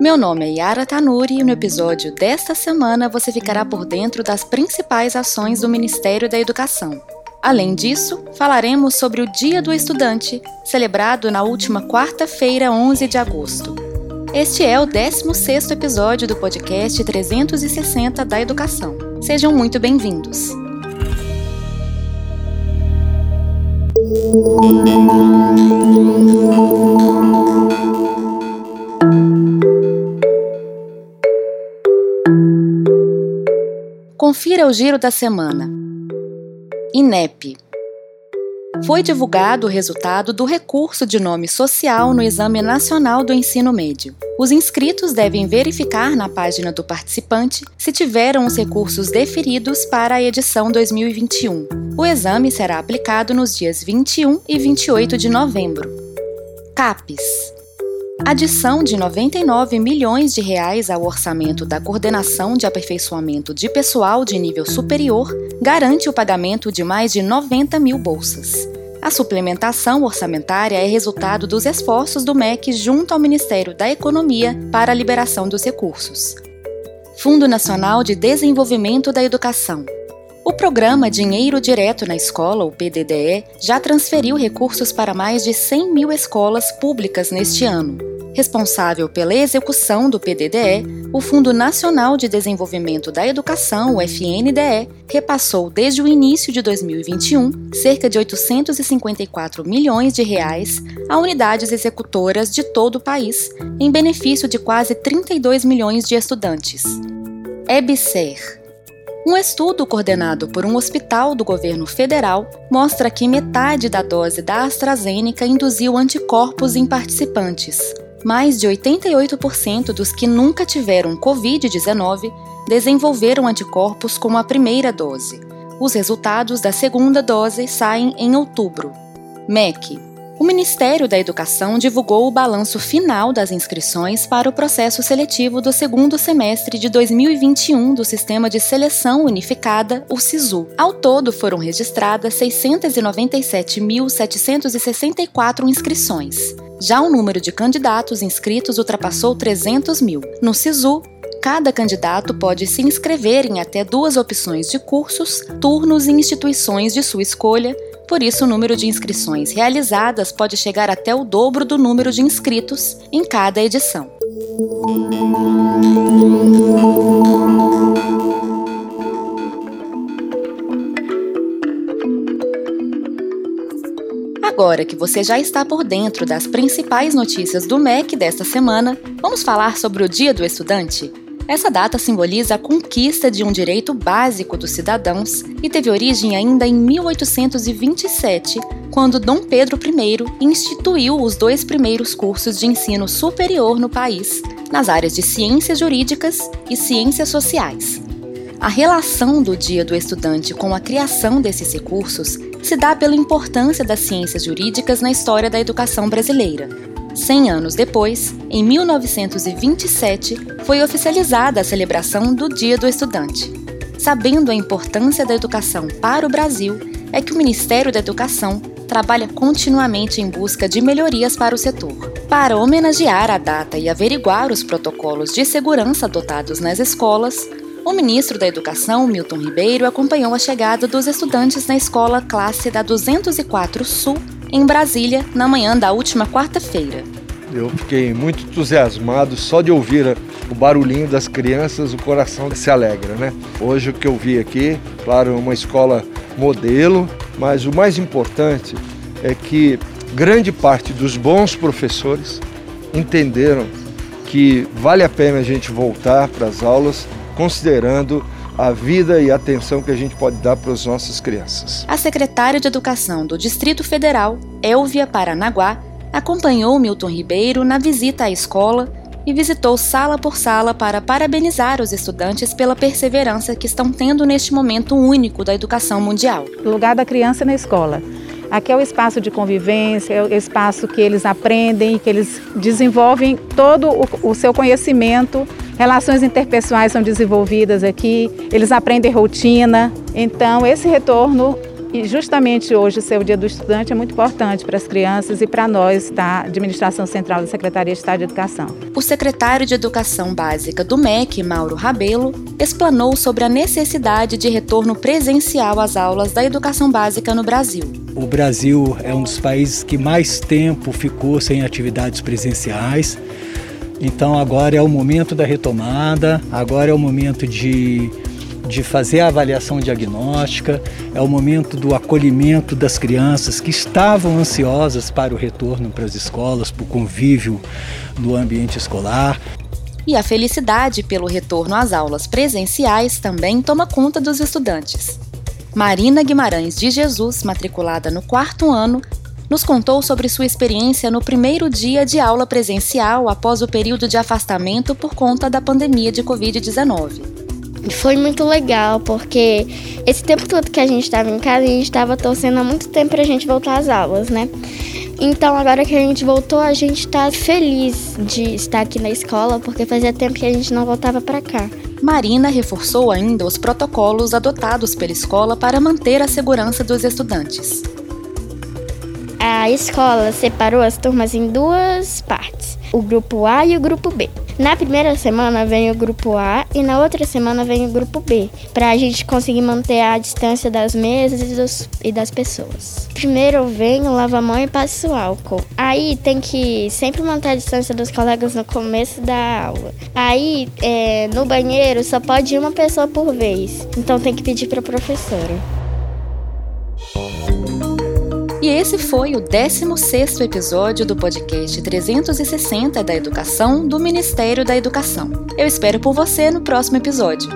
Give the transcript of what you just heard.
Meu nome é Yara Tanuri e no episódio desta semana você ficará por dentro das principais ações do Ministério da Educação. Além disso, falaremos sobre o Dia do Estudante, celebrado na última quarta-feira, 11 de agosto. Este é o 16º episódio do podcast 360 da Educação. Sejam muito bem-vindos. Confira o giro da semana. INEP. Foi divulgado o resultado do recurso de nome social no Exame Nacional do Ensino Médio. Os inscritos devem verificar na página do participante se tiveram os recursos deferidos para a edição 2021. O exame será aplicado nos dias 21 e 28 de novembro. CAPES adição de 99 milhões de reais ao orçamento da Coordenação de Aperfeiçoamento de Pessoal de Nível Superior garante o pagamento de mais de 90 mil bolsas. A suplementação orçamentária é resultado dos esforços do MEC junto ao Ministério da Economia para a liberação dos recursos. Fundo Nacional de Desenvolvimento da Educação. O programa Dinheiro Direto na Escola, o PDDE, já transferiu recursos para mais de 100 mil escolas públicas neste ano. Responsável pela execução do PDDE, o Fundo Nacional de Desenvolvimento da Educação, o FNDE, repassou desde o início de 2021 cerca de 854 milhões de reais a unidades executoras de todo o país, em benefício de quase 32 milhões de estudantes. EBSER um estudo coordenado por um hospital do governo federal mostra que metade da dose da AstraZeneca induziu anticorpos em participantes. Mais de 88% dos que nunca tiveram Covid-19 desenvolveram anticorpos com a primeira dose. Os resultados da segunda dose saem em outubro. MEC o Ministério da Educação divulgou o balanço final das inscrições para o processo seletivo do segundo semestre de 2021 do Sistema de Seleção Unificada, o SISU. Ao todo, foram registradas 697.764 inscrições. Já o número de candidatos inscritos ultrapassou 300 mil. No SISU, Cada candidato pode se inscrever em até duas opções de cursos, turnos e instituições de sua escolha, por isso, o número de inscrições realizadas pode chegar até o dobro do número de inscritos em cada edição. Agora que você já está por dentro das principais notícias do MEC desta semana, vamos falar sobre o Dia do Estudante? Essa data simboliza a conquista de um direito básico dos cidadãos e teve origem ainda em 1827, quando Dom Pedro I instituiu os dois primeiros cursos de ensino superior no país, nas áreas de ciências jurídicas e ciências sociais. A relação do Dia do Estudante com a criação desses recursos se dá pela importância das ciências jurídicas na história da educação brasileira. Cem anos depois, em 1927, foi oficializada a celebração do Dia do Estudante. Sabendo a importância da educação para o Brasil, é que o Ministério da Educação trabalha continuamente em busca de melhorias para o setor. Para homenagear a data e averiguar os protocolos de segurança adotados nas escolas, o ministro da Educação, Milton Ribeiro, acompanhou a chegada dos estudantes na escola classe da 204 Sul em Brasília, na manhã da última quarta-feira. Eu fiquei muito entusiasmado só de ouvir o barulhinho das crianças, o coração se alegra, né? Hoje o que eu vi aqui, claro, é uma escola modelo, mas o mais importante é que grande parte dos bons professores entenderam que vale a pena a gente voltar para as aulas considerando a vida e a atenção que a gente pode dar para as nossas crianças. A secretária de Educação do Distrito Federal, Elvia Paranaguá, acompanhou Milton Ribeiro na visita à escola e visitou sala por sala para parabenizar os estudantes pela perseverança que estão tendo neste momento único da educação mundial. O lugar da criança na escola. Aqui é o espaço de convivência, é o espaço que eles aprendem, que eles desenvolvem todo o, o seu conhecimento Relações interpessoais são desenvolvidas aqui, eles aprendem rotina. Então, esse retorno E justamente hoje ser o Dia do Estudante é muito importante para as crianças e para nós da Administração Central da Secretaria de Estado de Educação. O secretário de Educação Básica do MEC, Mauro Rabelo, explanou sobre a necessidade de retorno presencial às aulas da educação básica no Brasil. O Brasil é um dos países que mais tempo ficou sem atividades presenciais. Então agora é o momento da retomada, agora é o momento de de fazer a avaliação diagnóstica, é o momento do acolhimento das crianças que estavam ansiosas para o retorno para as escolas, para o convívio no ambiente escolar. E a felicidade pelo retorno às aulas presenciais também toma conta dos estudantes. Marina Guimarães de Jesus, matriculada no quarto ano, nos contou sobre sua experiência no primeiro dia de aula presencial após o período de afastamento por conta da pandemia de Covid-19. Foi muito legal, porque esse tempo todo que a gente estava em casa, a gente estava torcendo há muito tempo para a gente voltar às aulas, né? Então, agora que a gente voltou, a gente está feliz de estar aqui na escola, porque fazia tempo que a gente não voltava para cá. Marina reforçou ainda os protocolos adotados pela escola para manter a segurança dos estudantes. A escola separou as turmas em duas partes: o grupo A e o grupo B. Na primeira semana vem o grupo A e na outra semana vem o grupo B, para a gente conseguir manter a distância das mesas e, dos, e das pessoas. Primeiro vem o lava-mão e passa o álcool. Aí tem que sempre manter a distância dos colegas no começo da aula. Aí é, no banheiro só pode uma pessoa por vez, então tem que pedir para a professora. E esse foi o 16º episódio do podcast 360 da Educação do Ministério da Educação. Eu espero por você no próximo episódio.